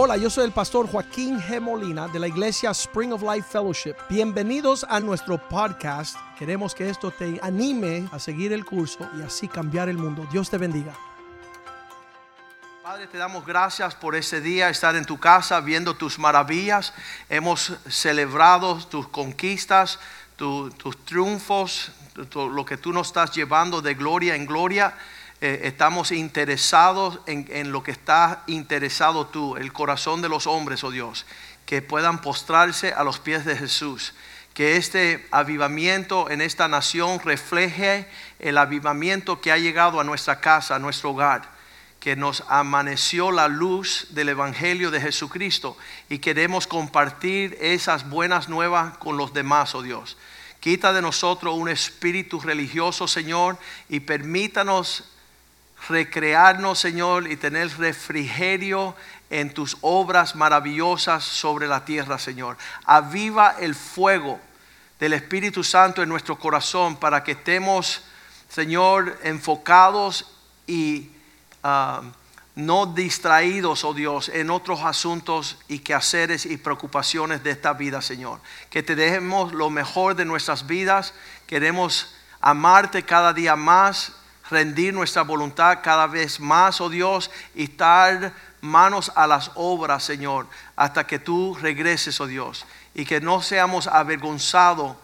Hola, yo soy el pastor Joaquín G. Molina de la iglesia Spring of Life Fellowship. Bienvenidos a nuestro podcast. Queremos que esto te anime a seguir el curso y así cambiar el mundo. Dios te bendiga. Padre, te damos gracias por ese día, estar en tu casa viendo tus maravillas. Hemos celebrado tus conquistas, tu- tus triunfos, tu- tu- lo que tú nos estás llevando de gloria en gloria. Eh, estamos interesados en, en lo que estás interesado tú, el corazón de los hombres, oh Dios, que puedan postrarse a los pies de Jesús. Que este avivamiento en esta nación refleje el avivamiento que ha llegado a nuestra casa, a nuestro hogar que nos amaneció la luz del Evangelio de Jesucristo y queremos compartir esas buenas nuevas con los demás, oh Dios. Quita de nosotros un espíritu religioso, Señor, y permítanos recrearnos, Señor, y tener refrigerio en tus obras maravillosas sobre la tierra, Señor. Aviva el fuego del Espíritu Santo en nuestro corazón para que estemos, Señor, enfocados y ah, no distraídos, oh Dios, en otros asuntos y quehaceres y preocupaciones de esta vida, Señor. Que te dejemos lo mejor de nuestras vidas. Queremos amarte cada día más, rendir nuestra voluntad cada vez más, oh Dios, y estar manos a las obras, Señor, hasta que tú regreses, oh Dios, y que no seamos avergonzados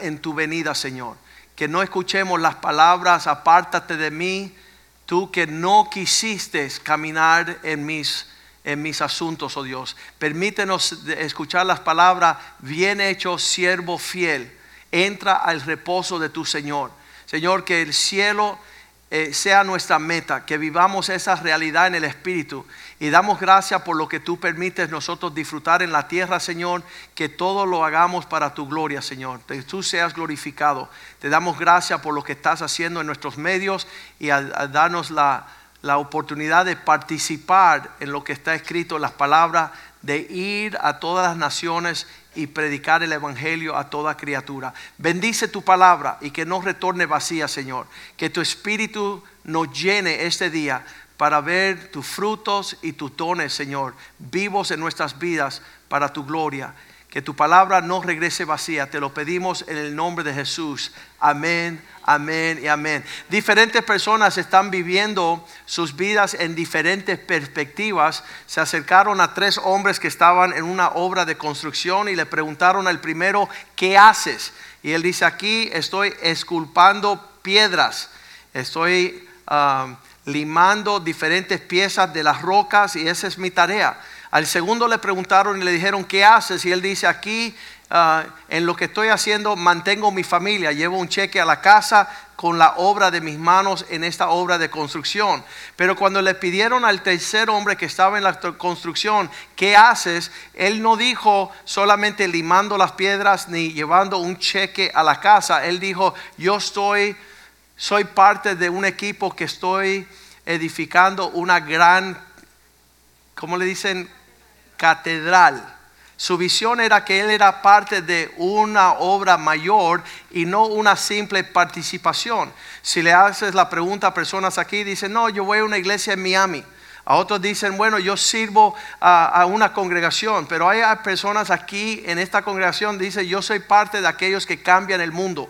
en tu venida, Señor. Que no escuchemos las palabras, apártate de mí, tú que no quisiste caminar en mis, en mis asuntos, oh Dios. Permítenos escuchar las palabras, bien hecho, siervo fiel, entra al reposo de tu Señor. Señor, que el cielo eh, sea nuestra meta, que vivamos esa realidad en el Espíritu. Y damos gracias por lo que tú permites nosotros disfrutar en la tierra, Señor, que todo lo hagamos para tu gloria, Señor. Que tú seas glorificado. Te damos gracias por lo que estás haciendo en nuestros medios y a, darnos la, la oportunidad de participar en lo que está escrito en las palabras, de ir a todas las naciones y predicar el Evangelio a toda criatura. Bendice tu palabra y que no retorne vacía, Señor. Que tu Espíritu nos llene este día para ver tus frutos y tus dones, Señor, vivos en nuestras vidas para tu gloria. Que tu palabra no regrese vacía. Te lo pedimos en el nombre de Jesús. Amén, amén y amén. Diferentes personas están viviendo sus vidas en diferentes perspectivas. Se acercaron a tres hombres que estaban en una obra de construcción y le preguntaron al primero, ¿qué haces? Y él dice, aquí estoy esculpando piedras. Estoy ah, limando diferentes piezas de las rocas y esa es mi tarea. Al segundo le preguntaron y le dijeron, ¿qué haces? Y él dice, aquí ah, en lo que estoy haciendo mantengo mi familia, llevo un cheque a la casa con la obra de mis manos en esta obra de construcción. Pero cuando le pidieron al tercer hombre que estaba en la construcción, ¿qué haces? Él no dijo solamente limando las piedras ni llevando un cheque a la casa. Él dijo, yo estoy, soy parte de un equipo que estoy edificando una gran, ¿cómo le dicen? Catedral. Su visión era que él era parte de una obra mayor y no una simple participación. Si le haces la pregunta a personas aquí, dicen, no, yo voy a una iglesia en Miami. A otros dicen, bueno, yo sirvo a, una congregación, pero hay personas aquí en esta congregación, dice, yo soy parte de aquellos que cambian el mundo.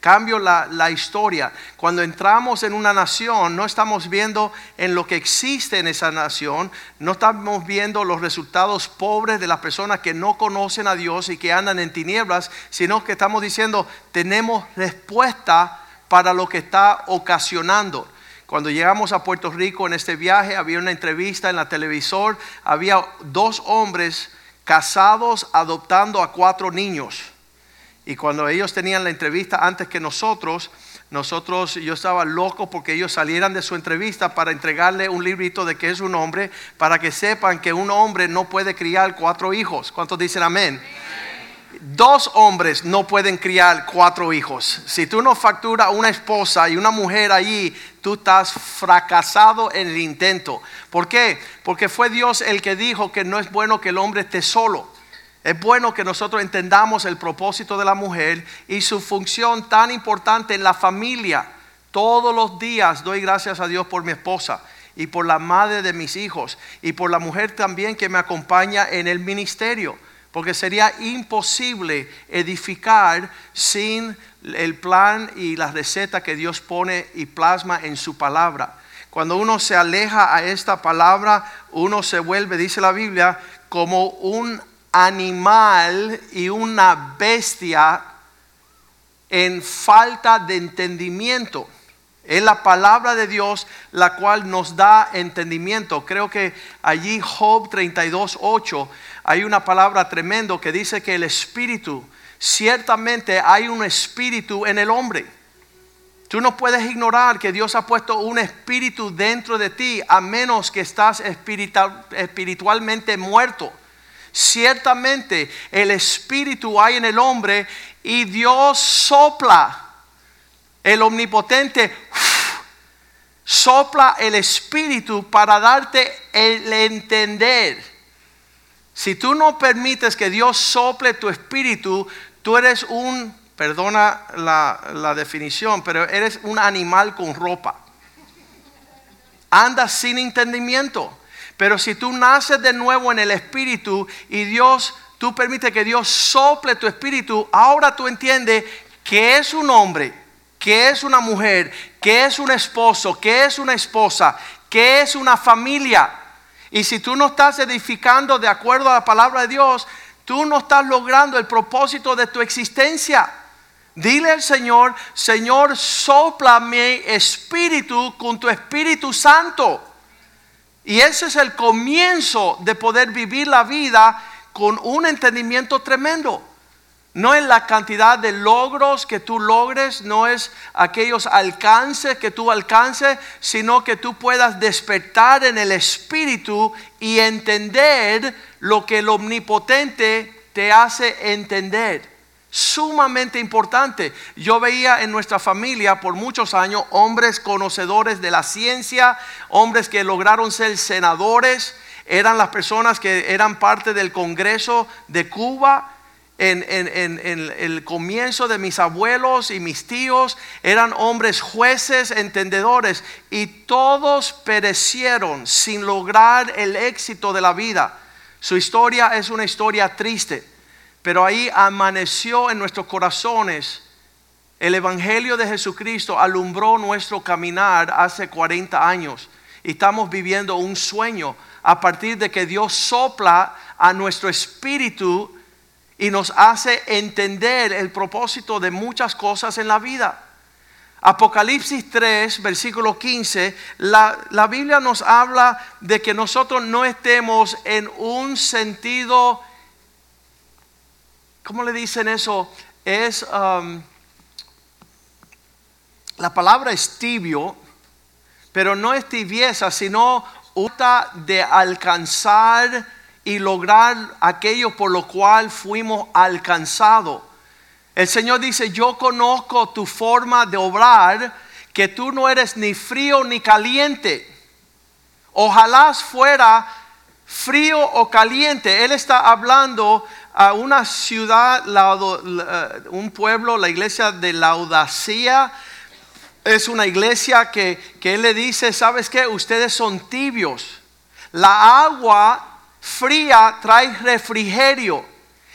Cambio la, la historia. Cuando entramos en una nación, no estamos viendo en lo que existe en esa nación, no estamos viendo los resultados pobres de las personas que no conocen a Dios y que andan en tinieblas, sino que estamos diciendo, tenemos respuesta para lo que está ocasionando. Cuando llegamos a Puerto Rico en este viaje, había una entrevista en la televisor, había dos hombres casados adoptando a cuatro niños. Y cuando ellos tenían la entrevista antes que nosotros, nosotros, yo estaba loco porque ellos salieran de su entrevista para entregarle un librito de que es un hombre, para que sepan que un hombre no puede criar cuatro hijos. ¿Cuántos dicen amén? Dos hombres no pueden criar cuatro hijos. Si tú no facturas una esposa y una mujer allí, tú estás fracasado en el intento. ¿Por qué? Porque fue Dios el que dijo que no es bueno que el hombre esté solo. Es bueno que nosotros entendamos el propósito de la mujer y su función tan importante en la familia. Todos los días doy gracias a Dios por mi esposa. y por la madre de mis hijos y por la mujer también que me acompaña en el ministerio. Porque sería imposible edificar sin el plan y la receta que Dios pone y plasma en su palabra. Cuando uno se aleja a esta palabra, uno se vuelve, dice la Biblia, como un animal y una bestia en falta de entendimiento. Es la palabra de Dios la cual nos da entendimiento. Creo que allí Job 32.8 hay una palabra tremendo que dice que el espíritu, ciertamente hay un espíritu en el hombre. Tú no puedes ignorar que Dios ha puesto un espíritu dentro de ti a menos que estás espiritualmente muerto. Ciertamente el espíritu hay en el hombre y Dios sopla. El omnipotente sopla el espíritu para darte el entender. Si tú no permites que Dios sople tu espíritu, tú eres un, perdona la, la definición, pero eres un animal con ropa. Andas sin entendimiento. Pero si tú naces de nuevo en el Espíritu y Dios, tú permites que Dios sople tu espíritu, ahora tú entiendes que es un hombre, que es una mujer, que es un esposo, que es una esposa, que es una familia. Y si tú no estás edificando de acuerdo a la palabra de Dios, tú no estás logrando el propósito de tu existencia. Dile al Señor, Señor, sopla mi espíritu con tu Espíritu Santo. Y ese es el comienzo de poder vivir la vida con un entendimiento tremendo. No es la cantidad de logros que tú logres, no es aquellos alcances que tú alcances, sino que tú puedas despertar en el espíritu y entender lo que el omnipotente te hace entender sumamente importante. Yo veía en nuestra familia por muchos años hombres conocedores de la ciencia, hombres que lograron ser senadores, eran las personas que eran parte del Congreso de Cuba. En, el comienzo de mis abuelos y mis tíos eran hombres jueces, entendedores, y todos perecieron sin lograr el éxito de la vida. Su historia es una historia triste pero ahí amaneció en nuestros corazones. El Evangelio de Jesucristo alumbró nuestro caminar hace 40 años. Y estamos viviendo un sueño a partir de que Dios sopla a nuestro espíritu y nos hace entender el propósito de muchas cosas en la vida. Apocalipsis 3, versículo 15, la, la, Biblia nos habla de que nosotros no estemos en un sentido ¿cómo le dicen eso? Es, um, la palabra es tibio, pero no es tibieza, sino uta de alcanzar y lograr aquello por lo cual fuimos alcanzados. El Señor dice, yo conozco tu forma de obrar, que tú no eres ni frío ni caliente. Ojalá fuera frío o caliente. Él está hablando a una ciudad, eh, un pueblo, la iglesia de Laudacía. Es una iglesia que, que él le dice, ¿sabes qué? Ustedes son tibios. La agua fría trae refrigerio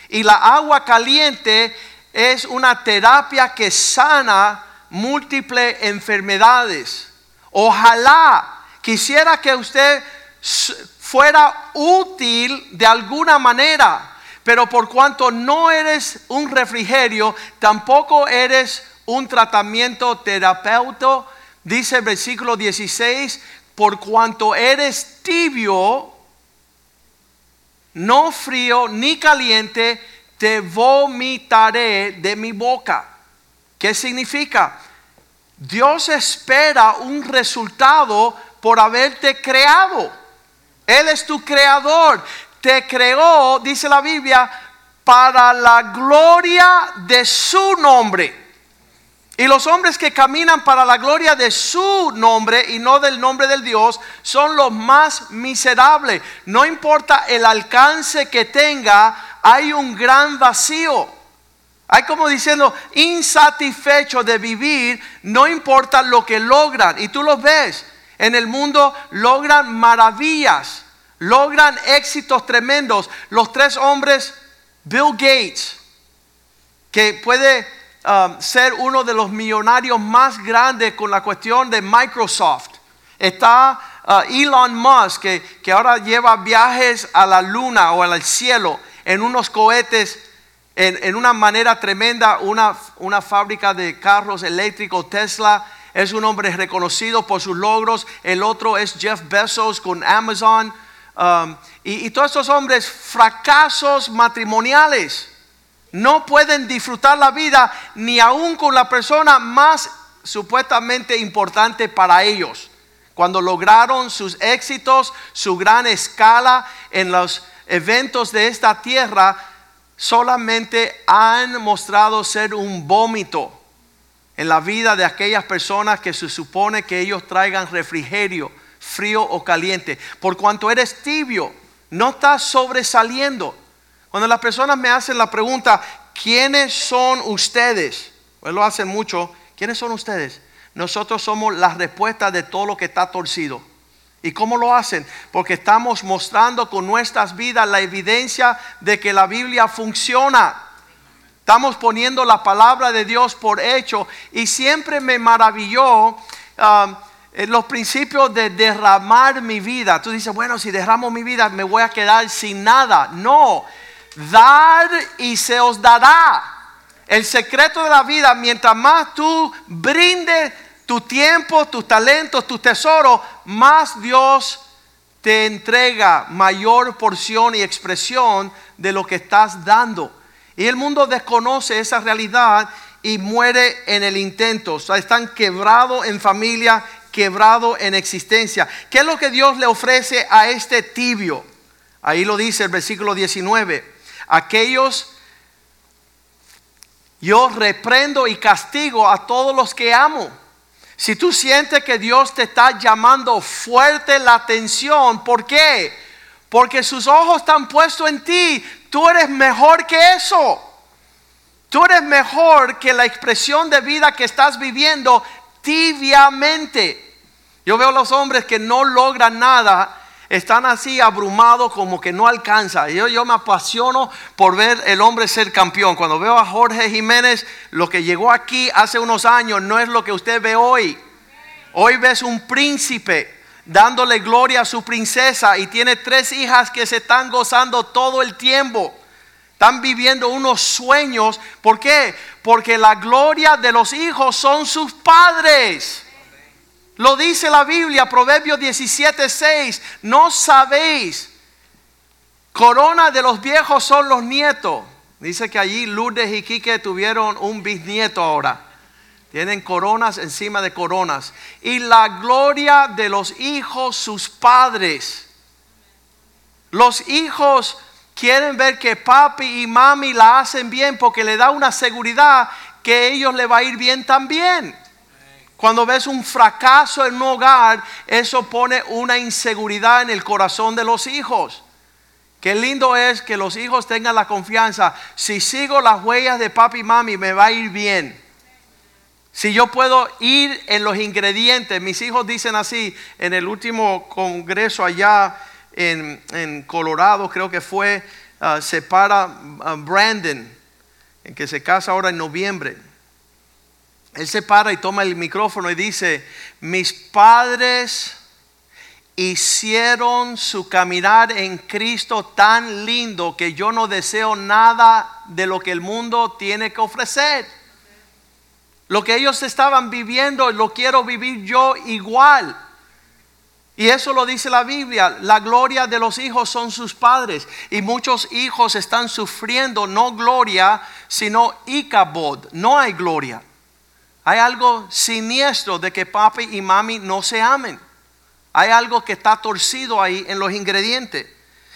y la agua caliente es una terapia que sana múltiples enfermedades. Ojalá quisiera que usted fuera útil de alguna manera pero por cuanto no eres un refrigerio, tampoco eres un tratamiento terapeuta, dice el versículo 16, por cuanto eres tibio, no frío ni caliente, te vomitaré de mi boca. ¿Qué significa? Dios espera un resultado por haberte creado. Él es tu creador te creó, dice la Biblia, para la gloria de su nombre. Y los hombres que caminan para la gloria de su nombre y no del nombre del Dios son los más miserables. No importa el alcance que tenga, hay un gran vacío. Hay como diciendo, insatisfecho de vivir, no importa lo que logran. Y tú los ves. en el mundo logran maravillas, logran éxitos tremendos. Los tres hombres, Bill Gates, que puede um, ser uno de los millonarios más grandes con la cuestión de Microsoft. Está uh, Elon Musk, que, que ahora lleva viajes a la luna o al cielo en unos cohetes en, una manera tremenda, una, una fábrica de carros eléctricos Tesla es un hombre reconocido por sus logros. El otro es Jeff Bezos con Amazon. Um, y, y, todos estos hombres, fracasos matrimoniales, no pueden disfrutar la vida ni aún con la persona más supuestamente importante para ellos. Cuando lograron sus éxitos, su gran escala en los eventos de esta tierra, solamente han mostrado ser un vómito en la vida de aquellas personas que se supone que ellos traigan refrigerio, frío o caliente. Por cuanto eres tibio, no estás sobresaliendo. Cuando las personas me hacen la pregunta, ¿quiénes son ustedes? Pues lo hacen mucho. ¿Quiénes son ustedes? Nosotros somos la respuesta de todo lo que está torcido. ¿Y cómo lo hacen? Porque estamos mostrando con nuestras vidas la evidencia de que la Biblia funciona. Estamos poniendo la palabra de Dios por hecho y siempre me maravilló um, los principios de derramar mi vida. Tú dices, bueno, si derramo mi vida me voy a quedar sin nada. No, dar y se os dará. El secreto de la vida, mientras más tú brindes tu tiempo, tus talentos, tus tesoros, más Dios te entrega mayor porción y expresión de lo que estás dando. Y el mundo desconoce esa realidad y muere en el intento. O sea, están quebrados en familia, quebrados en existencia. ¿Qué es lo que Dios le ofrece a este tibio? Ahí lo dice el versículo 19. Aquellos, yo reprendo y castigo a todos los que amo si tú sientes que Dios te está llamando fuerte la atención, ¿por qué? Porque sus ojos están puestos en ti. Tú eres mejor que eso. Tú eres mejor que la expresión de vida que estás viviendo tibiamente. Yo veo a los hombres que no logran nada están así abrumados como que no alcanza. Yo, yo me apasiono por ver el hombre ser campeón. Cuando veo a Jorge Jiménez, lo que llegó aquí hace unos años no es lo que usted ve hoy. Hoy ves un príncipe dándole gloria a su princesa y tiene tres hijas que se están gozando todo el tiempo. Están viviendo unos sueños. ¿Por qué? Porque la gloria de los hijos son sus padres. Lo dice la Biblia, Proverbios 17, 6. No sabéis, corona de los viejos son los nietos. Dice que allí Lourdes y Quique tuvieron un bisnieto ahora. Tienen coronas encima de coronas. Y la gloria de los hijos, sus padres. Los hijos quieren ver que papi y mami la hacen bien porque le da una seguridad que a ellos le va a ir bien también. Cuando ves un fracaso en un hogar, eso pone una inseguridad en el corazón de los hijos. Qué lindo es que los hijos tengan la confianza. Si sigo las huellas de papi y mami, me va a ir bien. Si yo puedo ir en los ingredientes, mis hijos dicen así, en el último congreso allá en, Colorado, creo que fue, uh, se para uh, Brandon, en que se casa ahora en noviembre él se para y toma el micrófono y dice, mis padres hicieron su caminar en Cristo tan lindo que yo no deseo nada de lo que el mundo tiene que ofrecer. Lo que ellos estaban viviendo lo quiero vivir yo igual. Y eso lo dice la Biblia, la gloria de los hijos son sus padres. Y muchos hijos están sufriendo no gloria, sino ikabod, no hay gloria. Hay algo siniestro de que papi y mami no se amen. Hay algo que está torcido ahí en los ingredientes.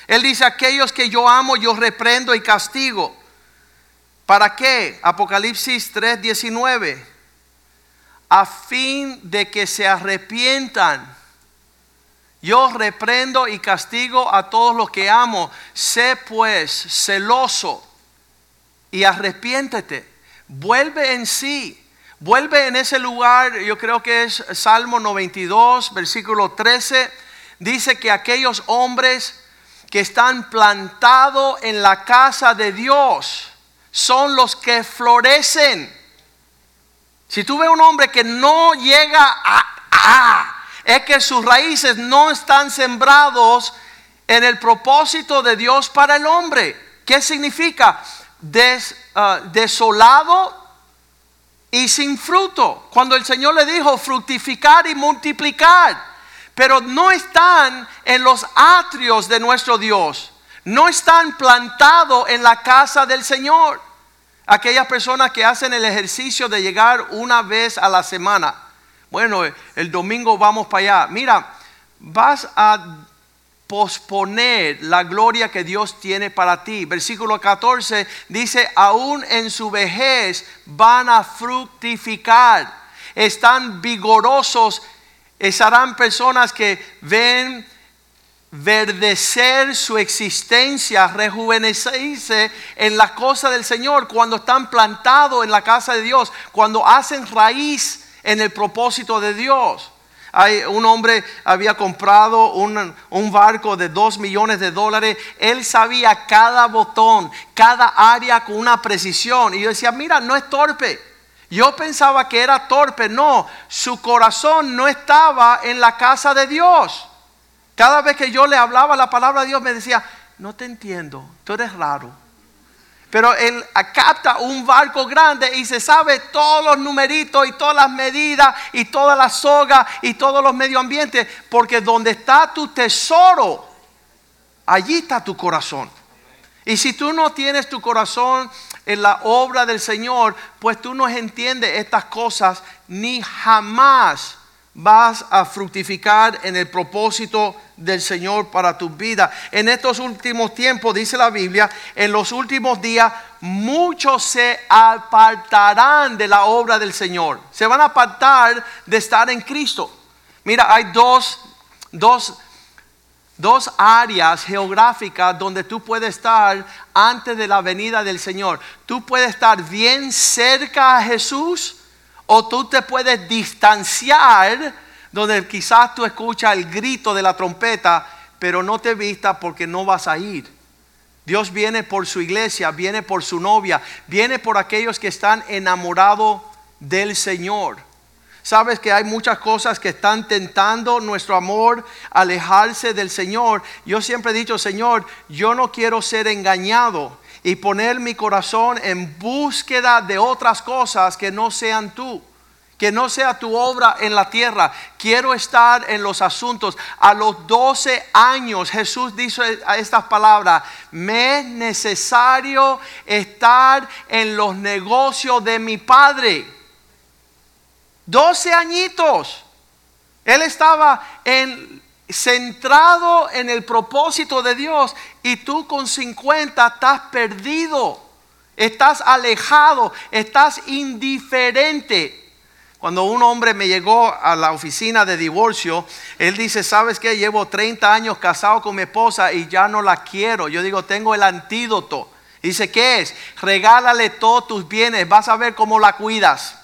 Él dice, aquellos que yo amo, yo reprendo y castigo. ¿Para qué? Apocalipsis 3:19. A fin de que se arrepientan. Yo reprendo y castigo a todos los que amo. Sé pues celoso y arrepiéntete. Vuelve en sí Vuelve en ese lugar, yo creo que es Salmo 92, versículo 13, dice que aquellos hombres que están plantados en la casa de Dios son los que florecen. Si tú ves un hombre que no llega a, es que sus raíces no están sembrados en el propósito de Dios para el hombre. ¿Qué significa? Ah, desolado y sin fruto. Cuando el Señor le dijo fructificar y multiplicar, pero no están en los atrios de nuestro Dios, no están plantados en la casa del Señor. Aquellas personas que hacen el ejercicio de llegar una vez a la semana. Bueno, el domingo vamos para allá. Mira, vas a posponer la gloria que Dios tiene para ti. Versículo 14 dice, aún en su vejez van a fructificar, están vigorosos, serán personas que ven verdecer su existencia, rejuvenecerse en la cosa del Señor, cuando están plantados en la casa de Dios, cuando hacen raíz en el propósito de Dios. Hay, un hombre había comprado un, un, barco de dos millones de dólares. Él sabía cada botón, cada área con una precisión. Y yo decía, mira, no es torpe. Yo pensaba que era torpe. No, su corazón no estaba en la casa de Dios. Cada vez que yo le hablaba la palabra de Dios me decía, no te entiendo, tú eres raro. Pero él capta un barco grande y se sabe todos los numeritos y todas las medidas y todas las sogas y todos los medio ambientes. Porque donde está tu tesoro, allí está tu corazón. Y si tú no tienes tu corazón en la obra del Señor, pues tú no entiendes estas cosas ni jamás vas a fructificar en el propósito del Señor para tu vida. En estos últimos tiempos, dice la Biblia, en los últimos días muchos se apartarán de la obra del Señor. Se van a apartar de estar en Cristo. Mira, hay dos, dos, dos áreas geográficas donde tú puedes estar antes de la venida del Señor. Tú puedes estar bien cerca a Jesús o tú te puedes distanciar donde quizás tú escuchas el grito de la trompeta, pero no te vistas porque no vas a ir. Dios viene por su iglesia, viene por su novia, viene por aquellos que están enamorados del Señor. Sabes que hay muchas cosas que están tentando nuestro amor alejarse del Señor. Yo siempre he dicho, Señor, yo no quiero ser engañado y poner mi corazón en búsqueda de otras cosas que no sean tú. Que no sea tu obra en la tierra. Quiero estar en los asuntos. A los 12 años Jesús dijo estas palabras, me es necesario estar en los negocios de mi Padre. 12 añitos. Él estaba en centrado en el propósito de Dios y tú con 50 estás perdido, estás alejado, estás indiferente. Cuando un hombre me llegó a la oficina de divorcio, él dice, ¿sabes qué? Llevo 30 años casado con mi esposa y ya no la quiero. Yo digo, tengo el antídoto. Dice, ¿qué es? Regálale todos tus bienes, vas a ver cómo la cuidas.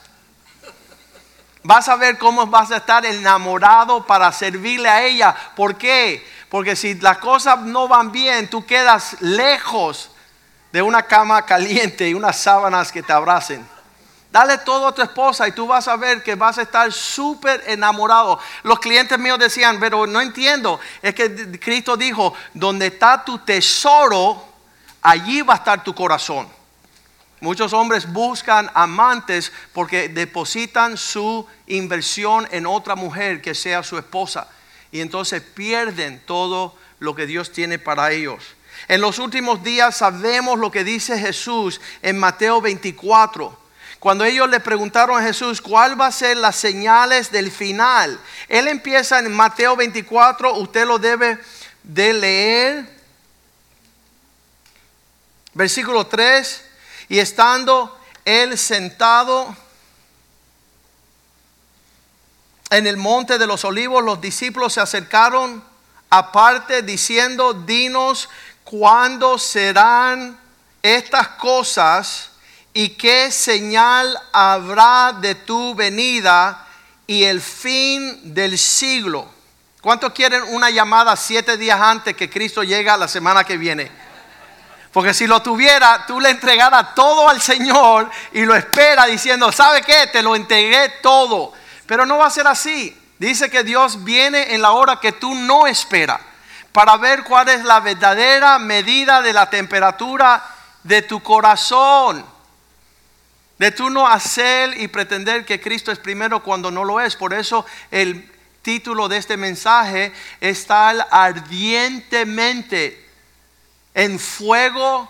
Vas a ver cómo vas a estar enamorado para servirle a ella. ¿Por qué? Porque si las cosas no van bien, tú quedas lejos de una cama caliente y unas sábanas que te abracen. Dale todo a tu esposa y tú vas a ver que vas a estar súper enamorado. Los clientes míos decían, pero no entiendo. Es que Cristo dijo, donde está tu tesoro, allí va a estar tu corazón. Muchos hombres buscan amantes porque depositan su inversión en otra mujer que sea su esposa. Y entonces pierden todo lo que Dios tiene para ellos. En los últimos días sabemos lo que dice Jesús en Mateo 24. Cuando ellos le preguntaron a Jesús cuál va a ser las señales del final, él empieza en Mateo 24, usted lo debe de leer. Versículo 3 y estando él sentado en el monte de los olivos, los discípulos se acercaron aparte diciendo, dinos cuándo serán estas cosas ¿Y qué señal habrá de tu venida y el fin del siglo? ¿Cuántos quieren una llamada siete días antes que Cristo llega la semana que viene? Porque si lo tuviera, tú le entregaras todo al Señor y lo espera diciendo, ¿sabe qué? Te lo entregué todo. Pero no va a ser así. Dice que Dios viene en la hora que tú no esperas para ver cuál es la verdadera medida de la temperatura de tu corazón. De tú no hacer y pretender que Cristo es primero cuando no lo es. Por eso el título de este mensaje está ardientemente en fuego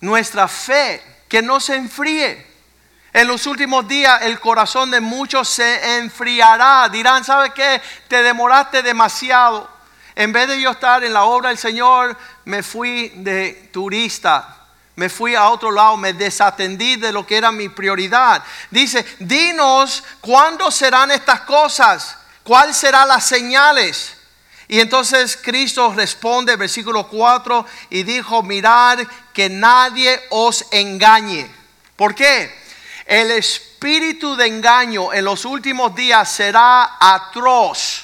nuestra fe, que no se enfríe. En los últimos días el corazón de muchos se enfriará. Dirán, ¿sabe qué? Te demoraste demasiado. En vez de yo estar en la obra del Señor, me fui de turista. Me fui a otro lado, me desatendí de lo que era mi prioridad. Dice, dinos cuándo serán estas cosas, cuáles serán las señales. Y entonces Cristo responde, versículo 4, y dijo, mirad que nadie os engañe. ¿Por qué? El espíritu de engaño en los últimos días será atroz.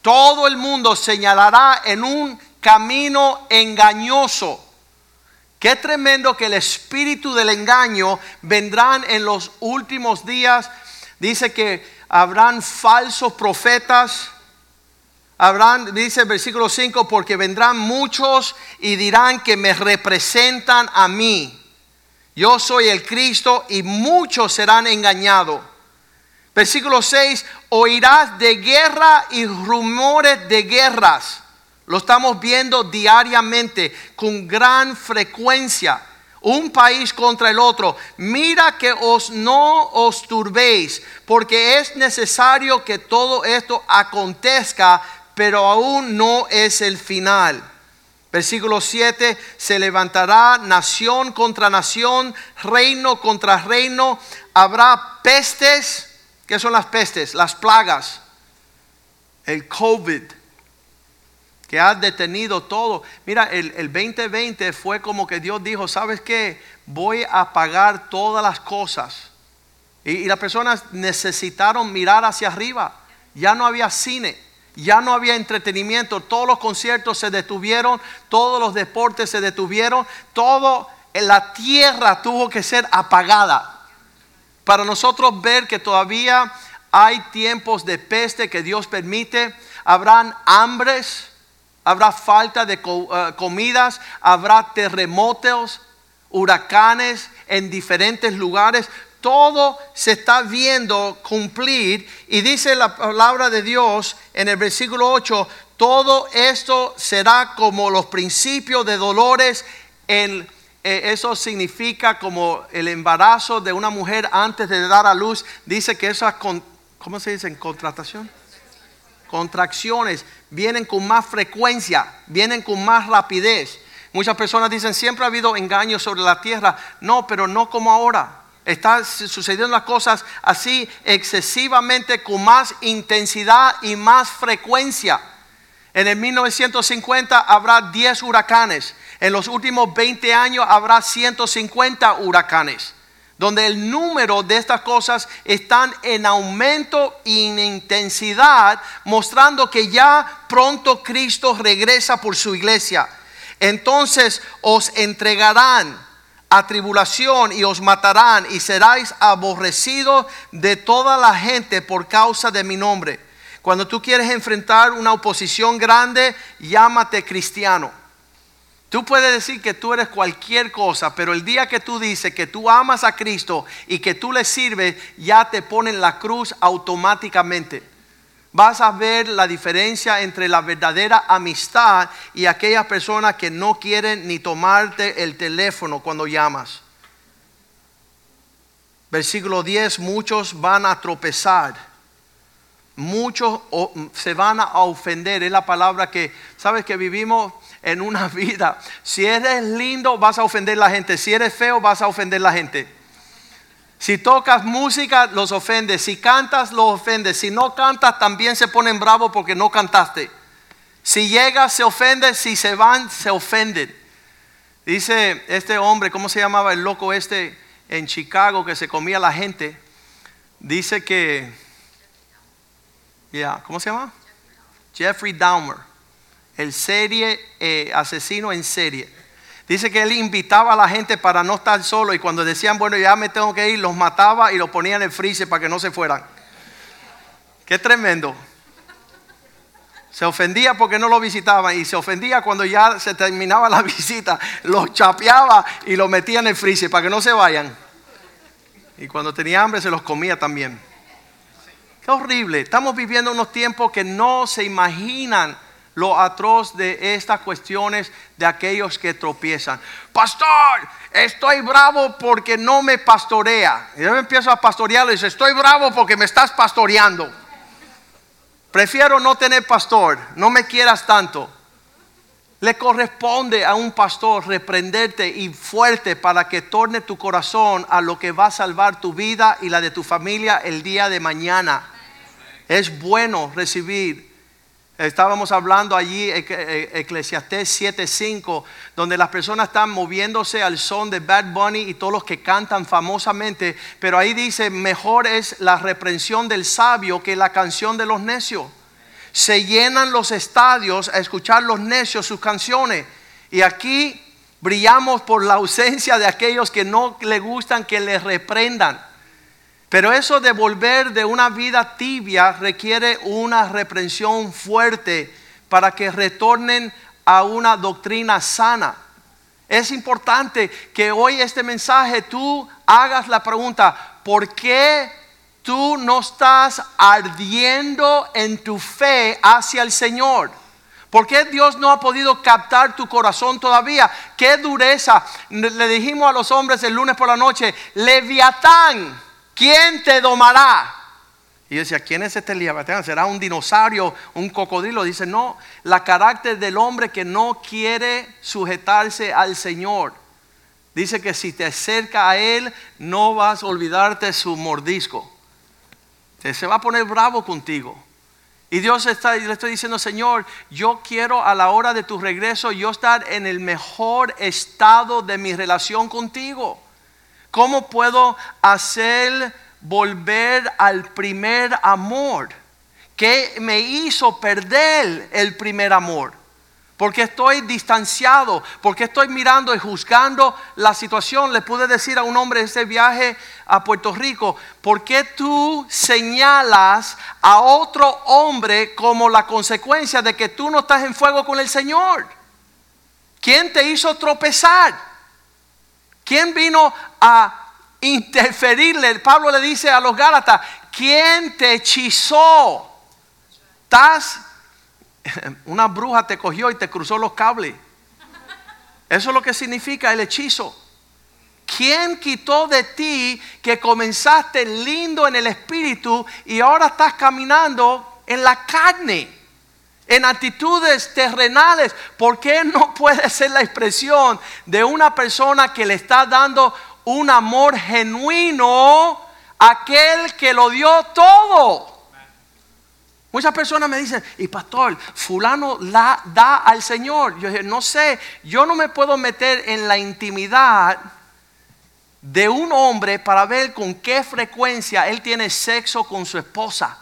Todo el mundo señalará en un camino engañoso. Qué tremendo que el espíritu del engaño vendrán en los últimos días. Dice que habrán falsos profetas. Habrán, dice el versículo 5, porque vendrán muchos y dirán que me representan a mí. Yo soy el Cristo y muchos serán engañados. Versículo 6, oirás de guerra y rumores de guerras. Lo estamos viendo diariamente con gran frecuencia. Un país contra el otro. Mira que os no os turbéis, porque es necesario que todo esto acontezca, pero aún no es el final. Versículo 7, se levantará nación contra nación, reino contra reino, habrá pestes. ¿Qué son las pestes? Las plagas, el COVID, que ha detenido todo. Mira, el, el 2020 fue como que Dios dijo, ¿sabes qué? Voy a pagar todas las cosas. Y, y las personas necesitaron mirar hacia arriba. Ya no había cine, ya no había entretenimiento, todos los conciertos se detuvieron, todos los deportes se detuvieron, todo en la tierra tuvo que ser apagada. Para nosotros ver que todavía hay tiempos de peste que Dios permite, habrán hambres, habrá falta de uh, comidas, habrá terremotos, huracanes en diferentes lugares. Todo se está viendo cumplir y dice la palabra de Dios en el versículo 8, todo esto será como los principios de dolores en eh, eso significa como el embarazo de una mujer antes de dar a luz. Dice que esas, ¿cómo se dice? Contratación. Contracciones vienen con más frecuencia, vienen con más rapidez. Muchas personas dicen, siempre ha habido engaños sobre la tierra. No, pero no como ahora. Están sucediendo las cosas así excesivamente con más intensidad y más frecuencia. En el 1950 habrá 10 huracanes. En los últimos 20 años habrá 150 huracanes, donde el número de estas cosas están en aumento y en intensidad, mostrando que ya pronto Cristo regresa por su iglesia. Entonces os entregarán a tribulación y os matarán y seráis aborrecidos de toda la gente por causa de mi nombre. Cuando tú quieres enfrentar una oposición grande, llámate cristiano. Tú puedes decir que tú eres cualquier cosa, pero el día que tú dices que tú amas a Cristo y que tú le sirves, ya te ponen la cruz automáticamente. Vas a ver la diferencia entre la verdadera amistad y aquellas personas que no quieren ni tomarte el teléfono cuando llamas. Versículo 10, muchos van a tropezar muchos se van a ofender. Es la palabra que, sabes que vivimos en una vida. Si eres lindo, vas a ofender a la gente. Si eres feo, vas a ofender a la gente. Si tocas música, los ofendes. Si cantas, los ofendes. Si no cantas, también se ponen bravos porque no cantaste. Si llegas, se ofende. Si se van, se ofenden. Dice este hombre, ¿cómo se llamaba el loco este en Chicago que se comía la gente? Dice que, ya, ¿cómo se llama? Jeffrey Dahmer, el serie eh, asesino en serie. Dice que él invitaba a la gente para no estar solo y cuando decían, bueno, ya me tengo que ir, los mataba y los ponía en el freezer para que no se fueran. Qué tremendo. Se ofendía porque no lo visitaban y se ofendía cuando ya se terminaba la visita. Los chapeaba y los metía en el freezer para que no se vayan. Y cuando tenía hambre se los comía también. Qué horrible. Estamos viviendo unos tiempos que no se imaginan lo atroz de estas cuestiones de aquellos que tropiezan. Pastor, estoy bravo porque no me pastorea. Y yo empiezo a pastorearlo y dice, estoy bravo porque me estás pastoreando. Prefiero no tener pastor, no me quieras tanto. Le corresponde a un pastor reprenderte y fuerte para que torne tu corazón a lo que va a salvar tu vida y la de tu familia el día de mañana. Es bueno recibir Estábamos hablando allí, eh, Eclesiastés 7:5, donde las personas están moviéndose al son de Bad Bunny y todos los que cantan famosamente, pero ahí dice, mejor es la reprensión del sabio que la canción de los necios. Se llenan los estadios a escuchar los necios sus canciones. Y aquí brillamos por la ausencia de aquellos que no le gustan que les reprendan. Pero eso de volver de una vida tibia requiere una reprensión fuerte para que retornen a una doctrina sana. Es importante que hoy este mensaje tú hagas la pregunta, ¿por qué tú no estás ardiendo en tu fe hacia el Señor? ¿Por qué Dios no ha podido captar tu corazón todavía? ¿Qué dureza? Le dijimos a los hombres el lunes por la noche, Leviatán ¿quién te domará? Y yo decía, ¿quién es este Leviatán? ¿Será un dinosaurio, un cocodrilo? Dice, no, la carácter del hombre que no quiere sujetarse al Señor. Dice que si te acerca a Él, no vas a olvidarte su mordisco. Se va a poner bravo contigo. Y Dios está, le estoy diciendo, Señor, yo quiero a la hora de tu regreso, yo estar en el mejor estado de mi relación contigo. ¿Cómo puedo hacer volver al primer amor? ¿Qué me hizo perder el primer amor? Porque estoy distanciado, porque estoy mirando y juzgando la situación. Le pude decir a un hombre en este viaje a Puerto Rico, ¿por qué tú señalas a otro hombre como la consecuencia de que tú no estás en fuego con el Señor? ¿Quién te hizo tropezar? ¿Quién vino a interferirle? Pablo le dice a los Gálatas, ¿quién te hechizó? Estás, una bruja te cogió y te cruzó los cables. Eso es lo que significa el hechizo. ¿Quién quitó de ti que comenzaste lindo en el espíritu y ahora estás caminando en la carne? En actitudes terrenales, ¿por qué no puede ser la expresión de una persona que le está dando un amor genuino a aquel que lo dio todo? Muchas personas me dicen, y pastor, fulano la da al Señor. Yo dije, no sé, yo no me puedo meter en la intimidad de un hombre para ver con qué frecuencia él tiene sexo con su esposa.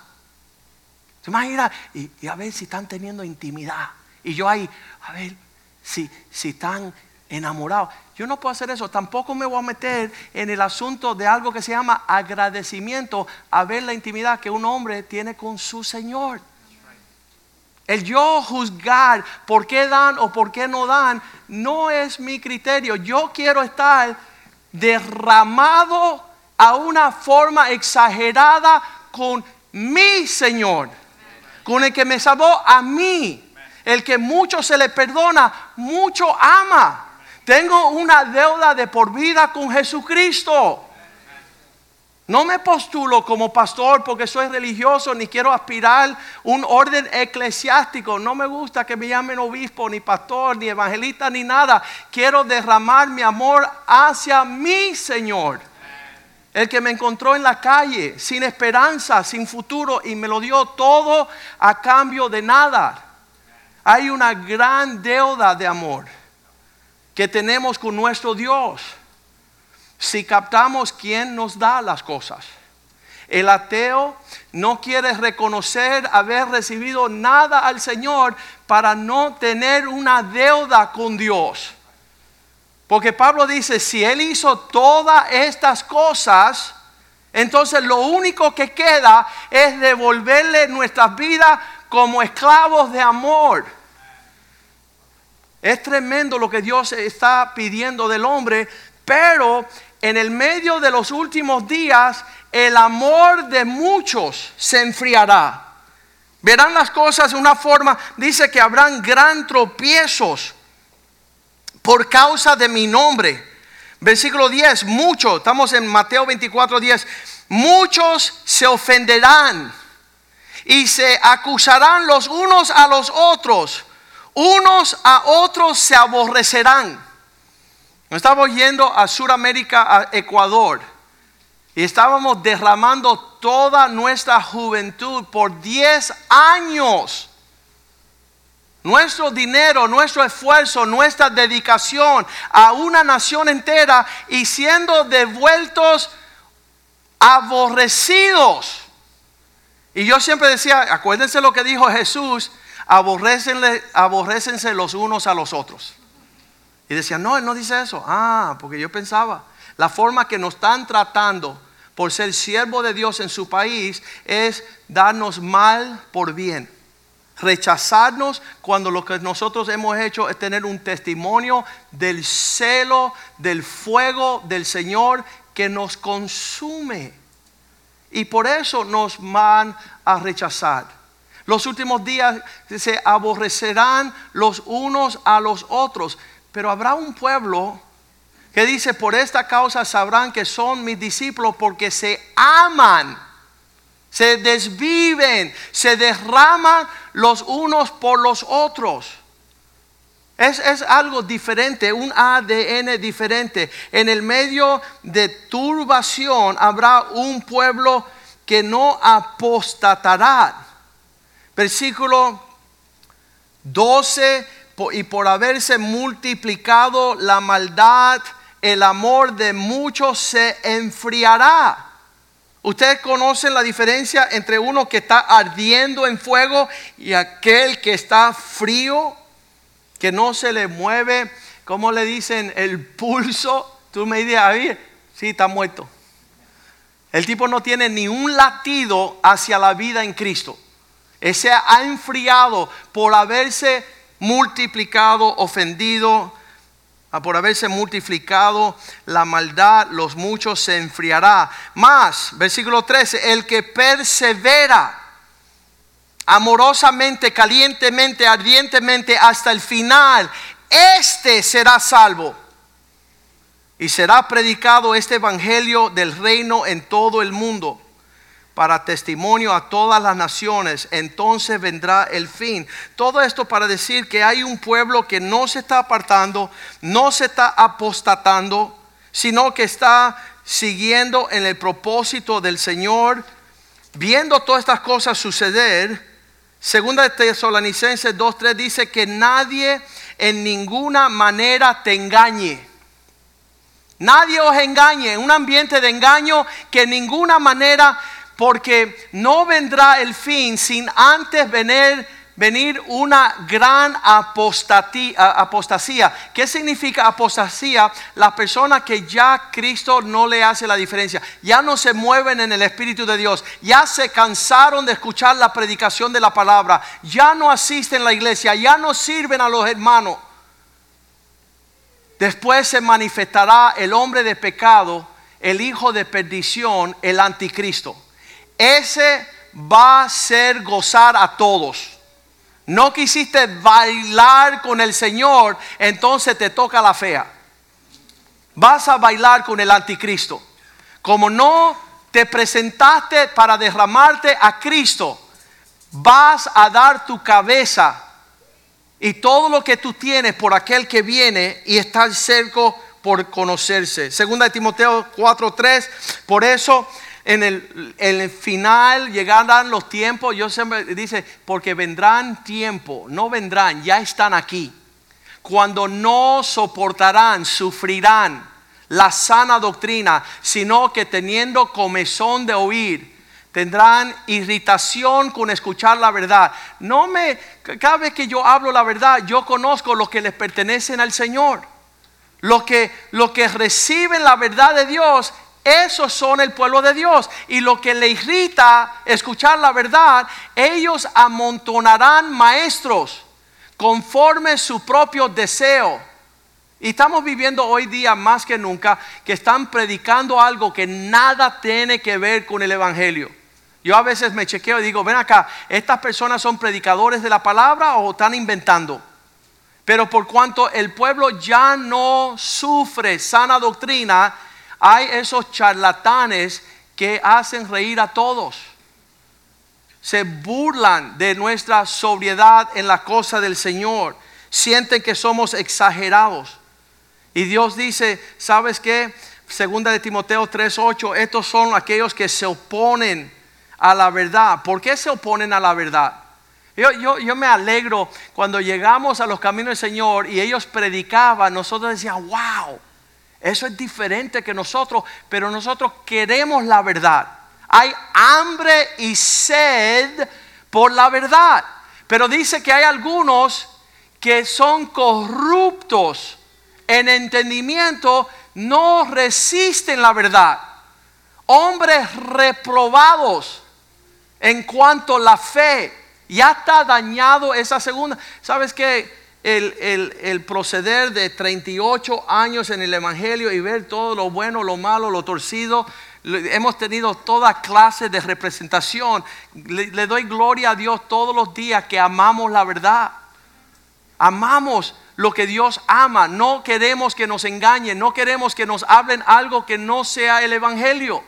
Se imagina, y, a ver si están teniendo intimidad. Y yo ahí, a ver si, si están enamorados. Yo no puedo hacer eso. Tampoco me voy a meter en el asunto de algo que se llama agradecimiento a ver la intimidad que un hombre tiene con su Señor. El yo juzgar por qué dan o por qué no dan no es mi criterio. Yo quiero estar derramado a una forma exagerada con mi Señor con el que me salvó a mí. El que mucho se le perdona, mucho ama. Tengo una deuda de por vida con Jesucristo. No me postulo como pastor porque soy religioso ni quiero aspirar un orden eclesiástico. No me gusta que me llamen obispo, ni pastor, ni evangelista, ni nada. Quiero derramar mi amor hacia mi Señor. El que me encontró en la calle, sin esperanza, sin futuro, y me lo dio todo a cambio de nada. Hay una gran deuda de amor que tenemos con nuestro Dios. Si captamos quién nos da las cosas. El ateo no quiere reconocer haber recibido nada al Señor para no tener una deuda con Dios. Porque Pablo dice, si Él hizo todas estas cosas, entonces lo único que queda es devolverle nuestras vidas como esclavos de amor. Es tremendo lo que Dios está pidiendo del hombre, pero en el medio de los últimos días el amor de muchos se enfriará. Verán las cosas de una forma, dice que habrán gran tropiezos por causa de mi nombre. Versículo 10, muchos, estamos en Mateo 24, 10, muchos se ofenderán y se acusarán los unos a los otros, unos a otros se aborrecerán. Estamos yendo a Sudamérica, a Ecuador, y estábamos derramando toda nuestra juventud por 10 años. Nuestro dinero, nuestro esfuerzo, nuestra dedicación a una nación entera y siendo devueltos aborrecidos. Y yo siempre decía, acuérdense lo que dijo Jesús, aborrecense los unos a los otros. Y decía, no, él no dice eso. Ah, porque yo pensaba, la forma que nos están tratando por ser siervo de Dios en su país es darnos mal por bien. Rechazarnos cuando lo que nosotros hemos hecho es tener un testimonio del celo, del fuego del Señor que nos consume. Y por eso nos van a rechazar. Los últimos días se aborrecerán los unos a los otros. Pero habrá un pueblo que dice, por esta causa sabrán que son mis discípulos porque se aman, se desviven, se derraman los unos por los otros. Es, es, algo diferente, un ADN diferente. En el medio de turbación habrá un pueblo que no apostatará. Versículo 12, y por haberse multiplicado la maldad, el amor de muchos se enfriará. Ustedes conocen la diferencia entre uno que está ardiendo en fuego y aquel que está frío, que no se le mueve, como le dicen, el pulso. Tú me dices, ahí, sí, está muerto. El tipo no tiene ni un latido hacia la vida en Cristo. Ese ha enfriado por haberse multiplicado, ofendido, por haberse multiplicado la maldad, los muchos se enfriará. Más, versículo 13, el que persevera amorosamente, calientemente, ardientemente hasta el final, este será salvo. Y será predicado este evangelio del reino en todo el mundo para testimonio a todas las naciones, entonces vendrá el fin. Todo esto para decir que hay un pueblo que no se está apartando, no se está apostatando, sino que está siguiendo en el propósito del Señor, viendo todas estas cosas suceder. Segunda de Tesalonicenses 2.3 dice que nadie en ninguna manera te engañe. Nadie os engañe, en un ambiente de engaño que en ninguna manera porque no vendrá el fin sin antes venir, venir una gran apostasía. ¿Qué significa apostasía? Las personas que ya Cristo no le hace la diferencia, ya no se mueven en el Espíritu de Dios, ya se cansaron de escuchar la predicación de la palabra, ya no asisten a la iglesia, ya no sirven a los hermanos. Después se manifestará el hombre de pecado, el hijo de perdición, el anticristo ese va a ser gozar a todos. No quisiste bailar con el Señor, entonces te toca la fea. Vas a bailar con el anticristo. Como no te presentaste para derramarte a Cristo, vas a dar tu cabeza y todo lo que tú tienes por aquel que viene y está cerca por conocerse. Segunda de Timoteo 4:3, por eso en el, final llegarán los tiempos, yo siempre dice, porque vendrán tiempo, no vendrán, ya están aquí. cuando no soportarán, sufrirán la sana doctrina, sino que teniendo comezón de oír, tendrán irritación con escuchar la verdad. No me, cada vez que yo hablo la verdad, yo conozco lo que les pertenecen al Señor. Lo que, lo que reciben la verdad de Dios, esos son el pueblo de Dios. Y lo que le irrita escuchar la verdad, ellos amontonarán maestros conforme su propio deseo. Y estamos viviendo hoy día más que nunca que están predicando algo que nada tiene que ver con el Evangelio. Yo a veces me chequeo y digo, ven acá, ¿estas personas son predicadores de la palabra o están inventando? Pero por cuanto el pueblo ya no sufre sana doctrina, hay esos charlatanes que hacen reír a todos. Se burlan de nuestra sobriedad en la cosa del Señor. Sienten que somos exagerados. Y Dios dice, ¿sabes qué? Segunda de Timoteo 3:8, estos son aquellos que se oponen a la verdad. ¿Por qué se oponen a la verdad? Yo, yo, yo, me alegro cuando llegamos a los caminos del Señor y ellos predicaban, nosotros decíamos, wow, eso es diferente que nosotros, pero nosotros queremos la verdad. Hay hambre y sed por la verdad. Pero dice que hay algunos que son corruptos en entendimiento, no resisten la verdad. Hombres reprobados en cuanto a la fe. Ya está dañado esa segunda. ¿Sabes qué? El, proceder de 38 años en el Evangelio y ver todo lo bueno, lo malo, lo torcido. Hemos tenido toda clase de representación. Le, doy gloria a Dios todos los días que amamos la verdad. Amamos lo que Dios ama. No queremos que nos engañen. No queremos que nos hablen algo que no sea el Evangelio.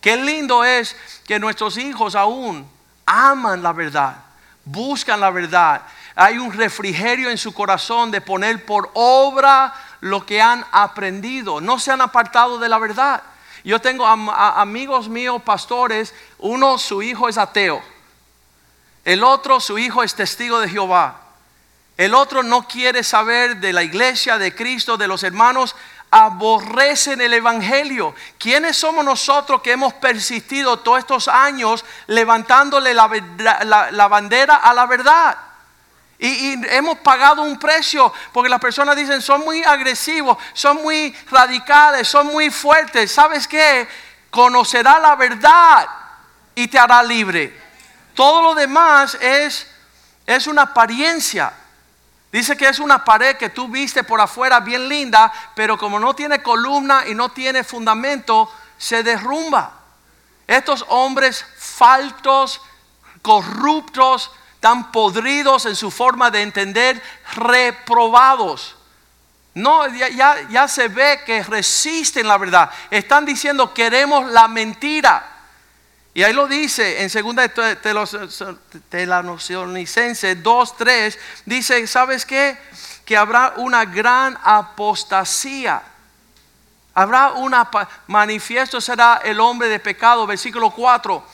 Qué lindo es que nuestros hijos aún aman la verdad. Buscan la verdad hay un refrigerio en su corazón de poner por obra lo que han aprendido. No se han apartado de la verdad. Yo tengo amigos míos, pastores, uno su hijo es ateo, el otro su hijo es testigo de Jehová, el otro no quiere saber de la iglesia, de Cristo, de los hermanos, aborrecen el Evangelio. ¿Quiénes somos nosotros que hemos persistido todos estos años levantándole la bandera a la verdad? Y, hemos pagado un precio porque las personas dicen son muy agresivos, son muy radicales, son muy fuertes. ¿Sabes qué? Conocerá la verdad y te hará libre. Todo lo demás es, es una apariencia. Dice que es una pared que tú viste por afuera bien linda, pero como no tiene columna y no tiene fundamento, se derrumba. Estos hombres faltos, corruptos, tan podridos en su forma de entender, reprobados. No, ya, ya, se ve que resisten la verdad. Están diciendo queremos la mentira. Y ahí lo dice en segunda Tesalonicenses 2, 3, dice, ¿sabes qué? Que habrá una gran apostasía. Habrá una manifiesto será el hombre de pecado, versículo 4.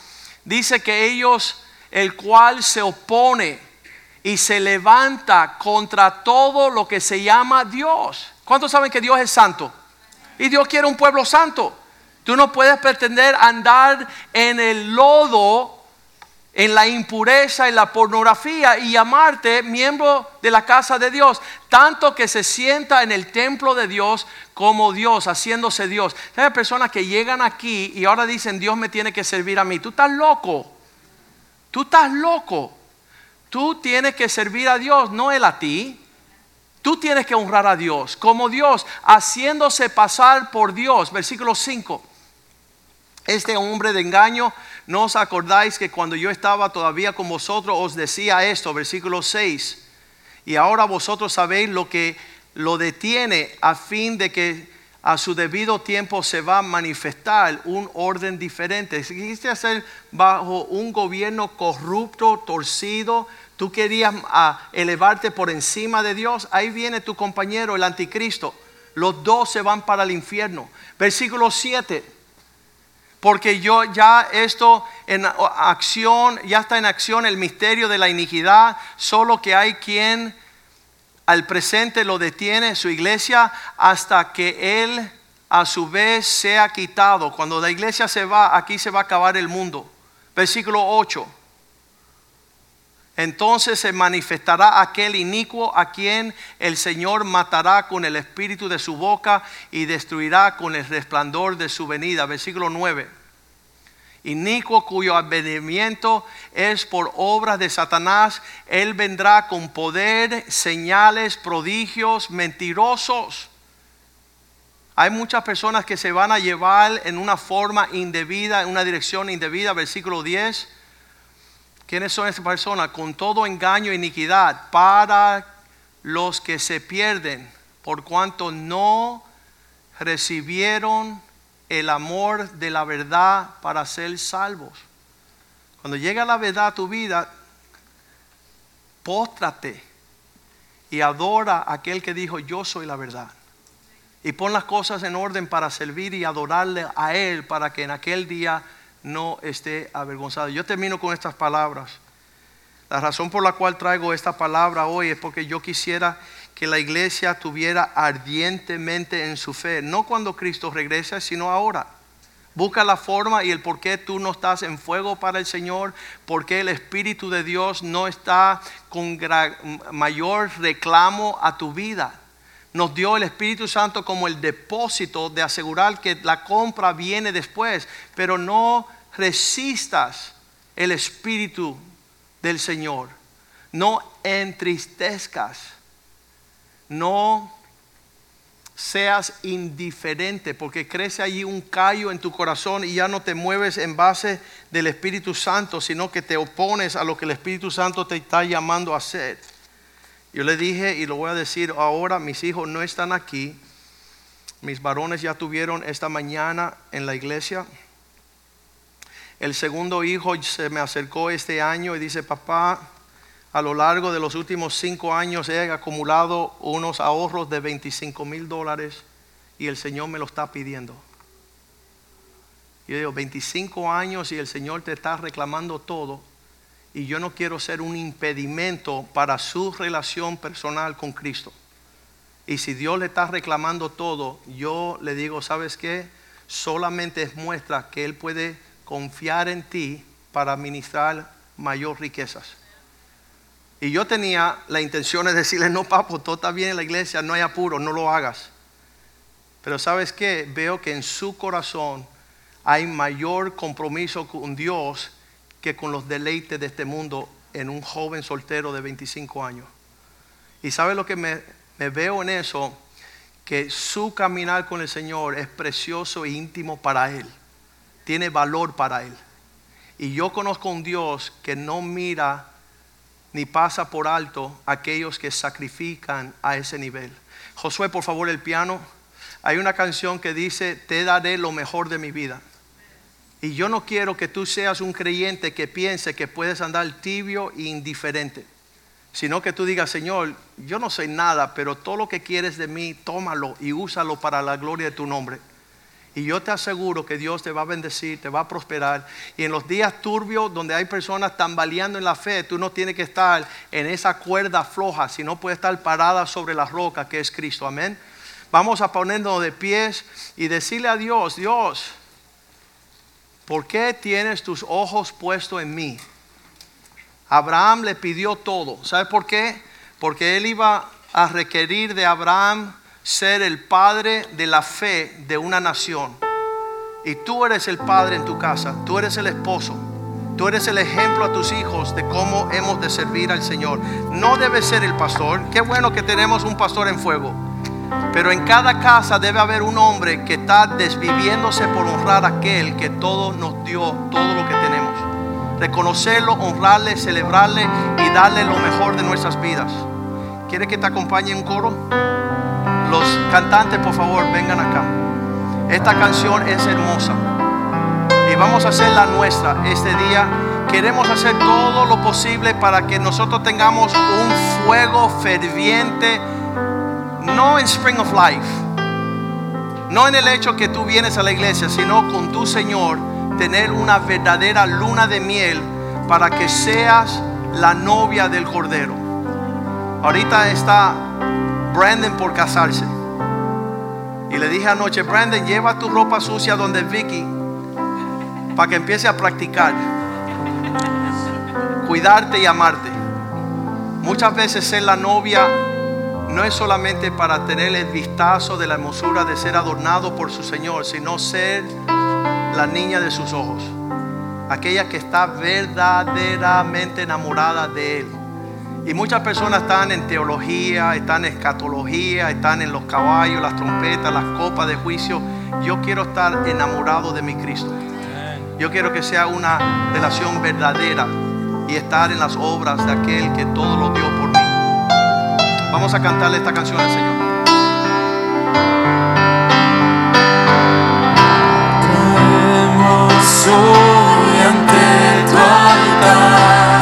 Dice que ellos el cual se opone y se levanta contra todo lo que se llama Dios. ¿Cuántos saben que Dios es santo? Y Dios quiere un pueblo santo. Tú no puedes pretender andar en el lodo, en la impureza, en la pornografía y llamarte miembro de la casa de Dios. Tanto que se sienta en el templo de Dios como Dios, haciéndose Dios. Hay personas que llegan aquí y ahora dicen, Dios me tiene que servir a mí. Tú estás loco. Tú estás loco. Tú tienes que servir a Dios, no Él a ti. Tú tienes que honrar a Dios como Dios, haciéndose pasar por Dios. Versículo 5. Este hombre de engaño, ¿no os acordáis que cuando yo estaba todavía con vosotros os decía esto? Versículo 6. Y ahora vosotros sabéis lo que lo detiene a fin de que a su debido tiempo se va a manifestar un orden diferente. Si quisiste hacer bajo un gobierno corrupto, torcido, tú querías ah, elevarte por encima de Dios, ahí viene tu compañero, el anticristo. Los dos se van para el infierno. Versículo 7. Porque yo ya esto en acción, ya está en acción el misterio de la iniquidad, solo que hay quien al presente lo detiene su iglesia hasta que Él a su vez sea quitado. Cuando la iglesia se va, aquí se va a acabar el mundo. Versículo 8. Entonces se manifestará aquel inicuo a quien el Señor matará con el espíritu de su boca y destruirá con el resplandor de su venida. Versículo 9. Inicuo cuyo advenimiento es por obras de Satanás, él vendrá con poder, señales, prodigios, mentirosos. Hay muchas personas que se van a llevar en una forma indebida, en una dirección indebida. Versículo 10 ¿Quiénes son esas personas? Con todo engaño e iniquidad para los que se pierden, por cuanto no recibieron el amor de la verdad para ser salvos. Cuando llega la verdad a tu vida, póstrate y adora a aquel que dijo, yo soy la verdad. Y pon las cosas en orden para servir y adorarle a Él para que en aquel día no esté avergonzado. Yo termino con estas palabras. La razón por la cual traigo esta palabra hoy es porque yo quisiera que la iglesia tuviera ardientemente en su fe, no cuando Cristo regrese, sino ahora. Busca la forma y el por qué tú no estás en fuego para el Señor, por qué el Espíritu de Dios no está con mayor reclamo a tu vida. Nos dio el Espíritu Santo como el depósito de asegurar que la compra viene después, pero no resistas el Espíritu del Señor. No entristezcas. No seas indiferente, porque crece allí un callo en tu corazón y ya no te mueves en base del Espíritu Santo, sino que te opones a lo que el Espíritu Santo te está llamando a hacer. Yo le dije y lo voy a decir ahora, mis hijos no están aquí. Mis varones ya tuvieron esta mañana en la iglesia el segundo hijo se me acercó este año y dice, papá, a lo largo de los últimos cinco años he acumulado unos ahorros de 25 mil dólares y el Señor me lo está pidiendo. Yo digo, 25 años y el Señor te está reclamando todo y yo no quiero ser un impedimento para su relación personal con Cristo. Y si Dios le está reclamando todo, yo le digo, ¿sabes qué? Solamente es muestra que Él puede confiar en ti para administrar mayor riquezas. Y yo tenía la intención de decirle, no, papo, todo está bien en la iglesia, no hay apuro, no lo hagas. Pero sabes qué, veo que en su corazón hay mayor compromiso con Dios que con los deleites de este mundo en un joven soltero de 25 años. Y sabes lo que me, me veo en eso, que su caminar con el Señor es precioso e íntimo para Él tiene valor para él. Y yo conozco un Dios que no mira ni pasa por alto aquellos que sacrifican a ese nivel. Josué, por favor, el piano. Hay una canción que dice, te daré lo mejor de mi vida. Y yo no quiero que tú seas un creyente que piense que puedes andar tibio e indiferente, sino que tú digas, Señor, yo no sé nada, pero todo lo que quieres de mí, tómalo y úsalo para la gloria de tu nombre. Y yo te aseguro que Dios te va a bendecir, te va a prosperar. Y en los días turbios donde hay personas tambaleando en la fe, tú no tienes que estar en esa cuerda floja, sino puedes estar parada sobre la roca que es Cristo. Amén. Vamos a ponernos de pies y decirle a Dios, Dios, ¿por qué tienes tus ojos puestos en mí? Abraham le pidió todo. ¿Sabes por qué? Porque él iba a requerir de Abraham ser el padre de la fe de una nación. Y tú eres el padre en tu casa, tú eres el esposo, tú eres el ejemplo a tus hijos de cómo hemos de servir al Señor. No debe ser el pastor, qué bueno que tenemos un pastor en fuego, pero en cada casa debe haber un hombre que está desviviéndose por honrar a aquel que todo nos dio, todo lo que tenemos. Reconocerlo, honrarle, celebrarle y darle lo mejor de nuestras vidas. ¿Quiere que te acompañe un coro? Los cantantes, por favor, vengan acá. Esta canción es hermosa. Y vamos a hacer la nuestra este día. Queremos hacer todo lo posible para que nosotros tengamos un fuego ferviente, no en Spring of Life, no en el hecho que tú vienes a la iglesia, sino con tu Señor, tener una verdadera luna de miel para que seas la novia del Cordero. Ahorita está Brandon por casarse. Y le dije anoche, Brandon, lleva tu ropa sucia donde Vicky para que empiece a practicar. Cuidarte y amarte. Muchas veces ser la novia no es solamente para tener el vistazo de la hermosura de ser adornado por su Señor, sino ser la niña de sus ojos. Aquella que está verdaderamente enamorada de Él. Y muchas personas están en teología, están en escatología, están en los caballos, las trompetas, las copas de juicio. Yo quiero estar enamorado de mi Cristo. Yo quiero que sea una relación verdadera y estar en las obras de aquel que todo lo dio por mí. Vamos a cantarle esta canción al Señor. Traemos hoy ante tu altar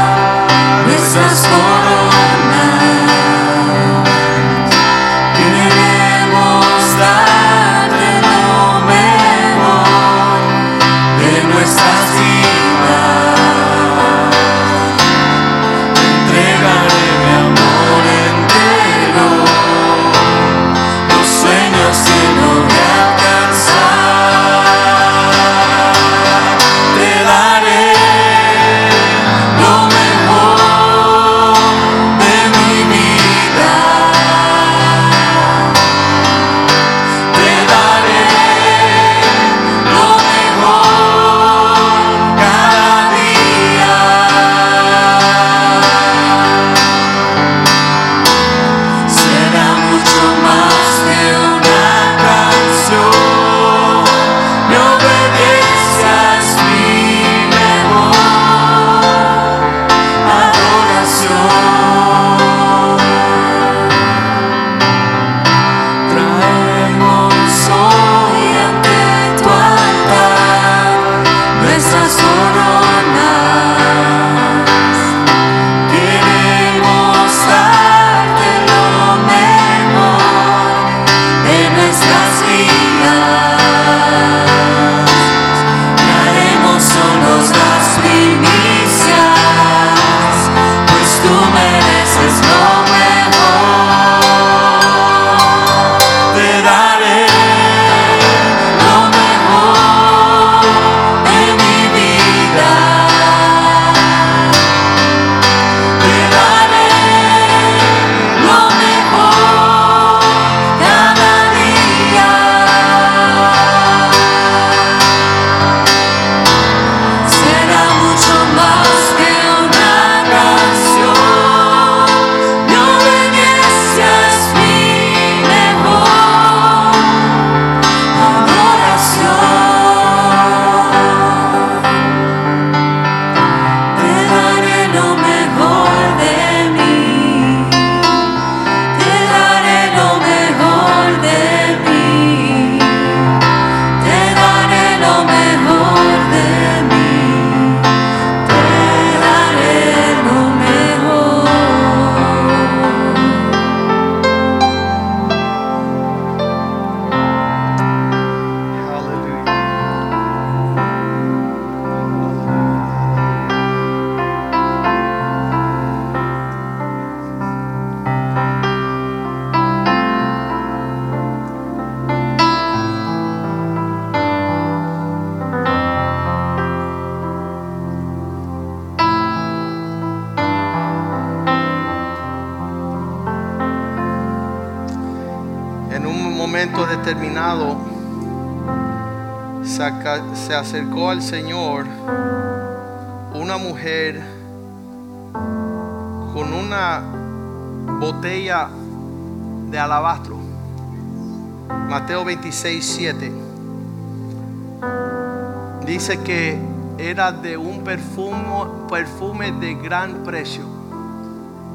Dice que era de un perfume, perfume de gran precio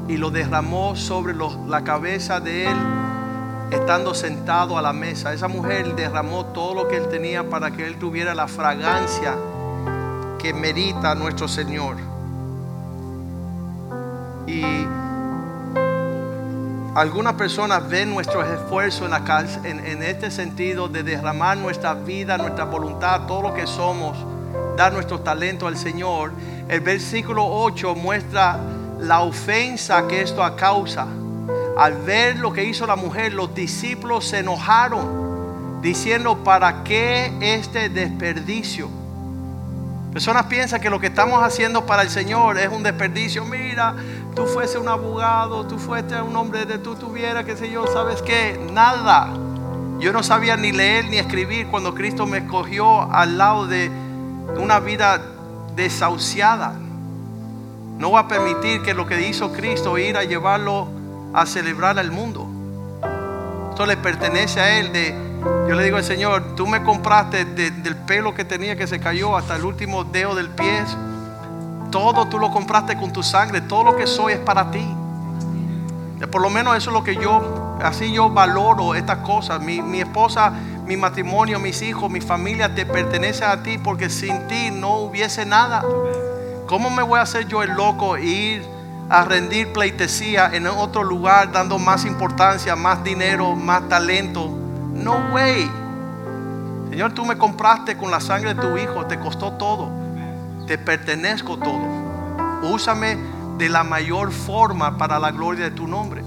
y lo derramó sobre la cabeza de él estando sentado a la mesa. Esa mujer derramó todo lo que él tenía para que él tuviera la fragancia que merita nuestro Señor. Y algunas personas ven nuestros esfuerzos en, la cal- en, en este sentido de derramar nuestra vida, nuestra voluntad, todo lo que somos, dar nuestro talento al Señor. El versículo 8 muestra la ofensa que esto causa Al ver lo que hizo la mujer, los discípulos se enojaron, diciendo, ¿para qué este desperdicio? Personas piensan que lo que estamos haciendo para el Señor es un desperdicio. Mira, tú fuese un abogado, tú fuese un hombre de tú tuviera, qué sé yo, ¿sabes qué? Nada. Yo no sabía ni leer ni escribir cuando Cristo me escogió al lado de una vida desahuciada. No voy a permitir que lo que hizo Cristo ir a llevarlo a celebrar al mundo. Esto le pertenece a Él. De, yo le digo al Señor, tú me compraste del pelo que tenía que se cayó hasta el último dedo del pie. Todo tú lo compraste con tu sangre. Todo lo que soy es para ti. Por lo menos eso es lo que yo, así yo valoro estas cosas. Mi, mi esposa, mi matrimonio, mis hijos, mi familia te pertenece a ti porque sin ti no hubiese nada. ¿Cómo me voy a hacer yo el loco e ir a rendir pleitesía en otro lugar dando más importancia, más dinero, más talento? No way. Señor, tú me compraste con la sangre de tu hijo, te costó todo. Te pertenezco todo. Úsame de la mayor forma para la gloria de tu nombre.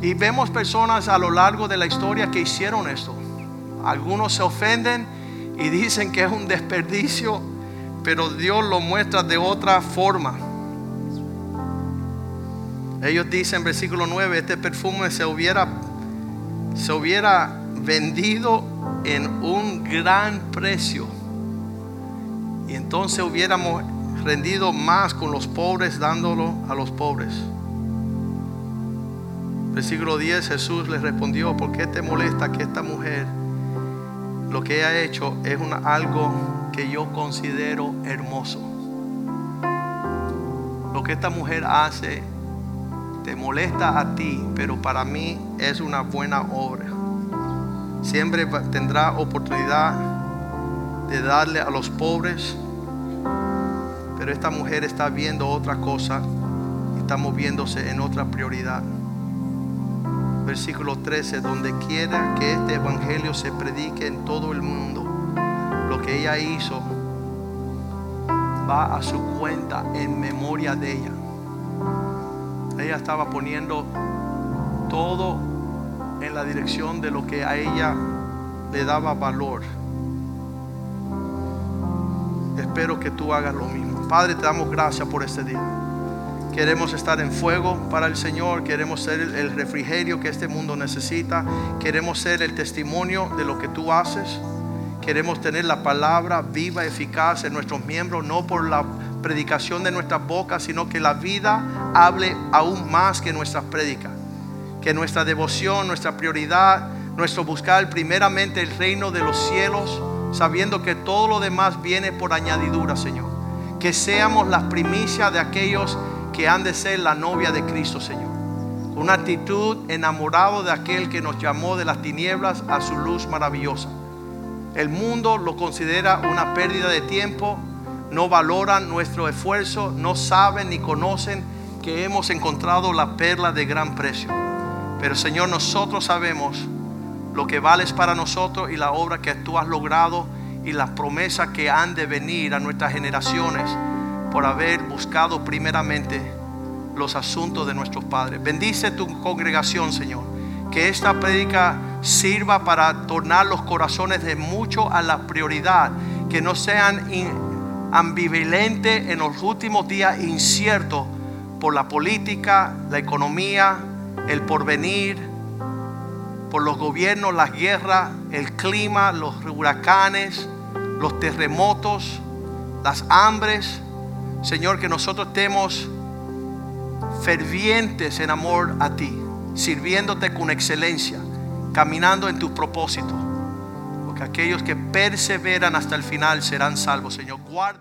Y vemos personas a lo largo de la historia que hicieron esto. Algunos se ofenden y dicen que es un desperdicio pero Dios lo muestra de otra forma. Ellos dicen, versículo 9, este perfume se hubiera, se hubiera vendido en un gran precio. Entonces hubiéramos rendido más con los pobres dándolo a los pobres. Versículo 10, Jesús les respondió, ¿por qué te molesta que esta mujer lo que ha hecho es algo que yo considero hermoso. Lo que esta mujer hace te molesta a ti, pero para mí es una buena obra. Siempre tendrá oportunidad de darle a los pobres, pero esta mujer está viendo otra cosa, está moviéndose en otra prioridad. Versículo 13, donde quiera que este evangelio se predique en todo el mundo lo que ella hizo va a su cuenta en memoria de ella. Ella estaba poniendo todo en la dirección de lo que a ella le daba valor. Espero que tú hagas lo mismo. Padre, te damos gracias por este día. Queremos estar en fuego para el Señor, queremos ser el refrigerio que este mundo necesita, queremos ser el testimonio de lo que tú haces. Queremos tener la palabra viva, eficaz en nuestros miembros, no por la predicación de nuestras bocas, sino que la vida hable aún más que nuestras prédicas. Que nuestra devoción, nuestra prioridad, nuestro buscar primeramente el reino de los cielos, sabiendo que todo lo demás viene por añadidura, Señor. Que seamos las primicias de aquellos que han de ser la novia de Cristo, Señor. Una actitud enamorado de aquel que nos llamó de las tinieblas a su luz maravillosa. El mundo lo considera una pérdida de tiempo, no valoran nuestro esfuerzo, no saben ni conocen que hemos encontrado la perla de gran precio. Pero Señor, nosotros sabemos lo que vales para nosotros y la obra que tú has logrado y las promesas que han de venir a nuestras generaciones por haber buscado primeramente los asuntos de nuestros padres. Bendice tu congregación, Señor. Que esta prédica sirva para tornar los corazones de muchos a la prioridad, que no sean ambivalentes en los últimos días, inciertos por la política, la economía, el porvenir, por los gobiernos, las guerras, el clima, los huracanes, los terremotos, las hambres. Señor, que nosotros estemos fervientes en amor a ti, sirviéndote con excelencia caminando en tus propósitos. Porque aquellos que perseveran hasta el final serán salvos, Señor. Guarda.